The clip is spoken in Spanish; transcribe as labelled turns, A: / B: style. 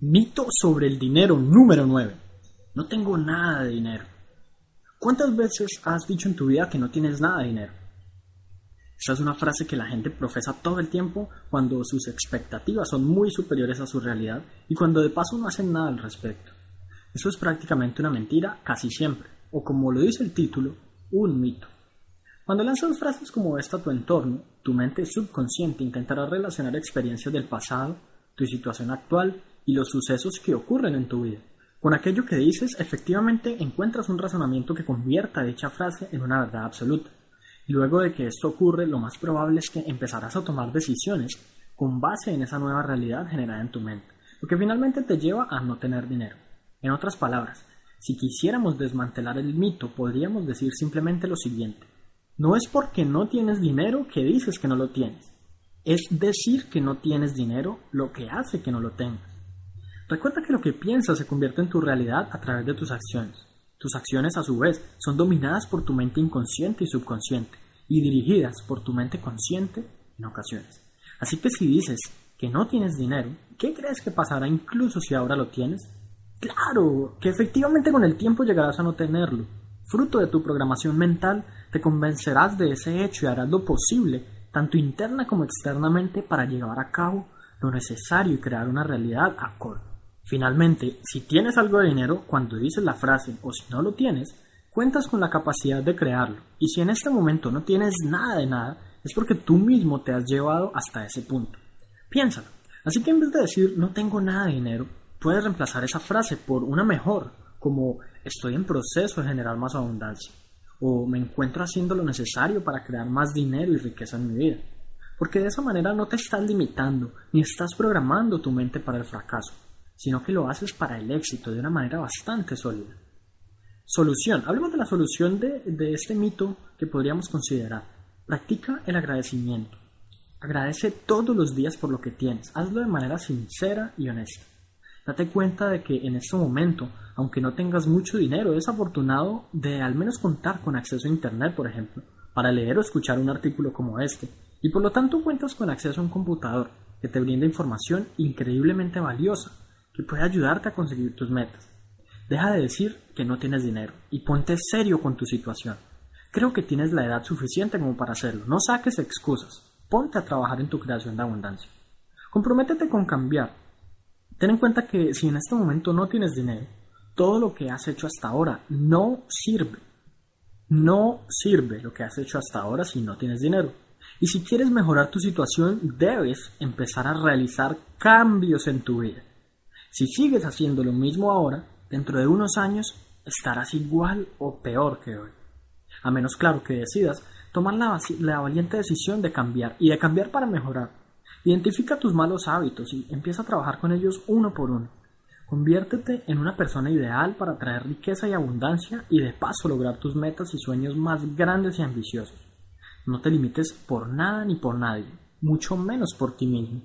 A: Mito sobre el dinero número 9. No tengo nada de dinero. ¿Cuántas veces has dicho en tu vida que no tienes nada de dinero? Esta es una frase que la gente profesa todo el tiempo cuando sus expectativas son muy superiores a su realidad y cuando de paso no hacen nada al respecto. Eso es prácticamente una mentira casi siempre, o como lo dice el título, un mito. Cuando lanzas frases como esta a tu entorno, tu mente subconsciente intentará relacionar experiencias del pasado, tu situación actual y los sucesos que ocurren en tu vida. Con aquello que dices, efectivamente encuentras un razonamiento que convierta dicha frase en una verdad absoluta. Y luego de que esto ocurre, lo más probable es que empezarás a tomar decisiones con base en esa nueva realidad generada en tu mente, lo que finalmente te lleva a no tener dinero. En otras palabras, si quisiéramos desmantelar el mito, podríamos decir simplemente lo siguiente. No es porque no tienes dinero que dices que no lo tienes. Es decir que no tienes dinero lo que hace que no lo tengas. Recuerda que lo que piensas se convierte en tu realidad a través de tus acciones. Tus acciones, a su vez, son dominadas por tu mente inconsciente y subconsciente, y dirigidas por tu mente consciente en ocasiones. Así que si dices que no tienes dinero, ¿qué crees que pasará incluso si ahora lo tienes? Claro, que efectivamente con el tiempo llegarás a no tenerlo. Fruto de tu programación mental, te convencerás de ese hecho y harás lo posible, tanto interna como externamente, para llevar a cabo lo necesario y crear una realidad acorde. Finalmente, si tienes algo de dinero, cuando dices la frase o si no lo tienes, cuentas con la capacidad de crearlo. Y si en este momento no tienes nada de nada, es porque tú mismo te has llevado hasta ese punto. Piénsalo. Así que en vez de decir no tengo nada de dinero, puedes reemplazar esa frase por una mejor, como estoy en proceso de generar más abundancia, o me encuentro haciendo lo necesario para crear más dinero y riqueza en mi vida. Porque de esa manera no te estás limitando, ni estás programando tu mente para el fracaso sino que lo haces para el éxito de una manera bastante sólida. Solución. Hablemos de la solución de, de este mito que podríamos considerar. Practica el agradecimiento. Agradece todos los días por lo que tienes. Hazlo de manera sincera y honesta. Date cuenta de que en este momento, aunque no tengas mucho dinero, es afortunado de al menos contar con acceso a Internet, por ejemplo, para leer o escuchar un artículo como este, y por lo tanto cuentas con acceso a un computador que te brinda información increíblemente valiosa y puede ayudarte a conseguir tus metas. Deja de decir que no tienes dinero y ponte serio con tu situación. Creo que tienes la edad suficiente como para hacerlo. No saques excusas. Ponte a trabajar en tu creación de abundancia. Comprométete con cambiar. Ten en cuenta que si en este momento no tienes dinero, todo lo que has hecho hasta ahora no sirve. No sirve lo que has hecho hasta ahora si no tienes dinero. Y si quieres mejorar tu situación, debes empezar a realizar cambios en tu vida. Si sigues haciendo lo mismo ahora, dentro de unos años estarás igual o peor que hoy. A menos claro que decidas tomar la, la, valiente decisión de cambiar y de cambiar para mejorar. Identifica tus malos hábitos y empieza a trabajar con ellos uno por uno. Conviértete en una persona ideal para traer riqueza y abundancia y de paso lograr tus metas y sueños más grandes y ambiciosos. No te limites por nada ni por nadie, mucho menos por ti mismo.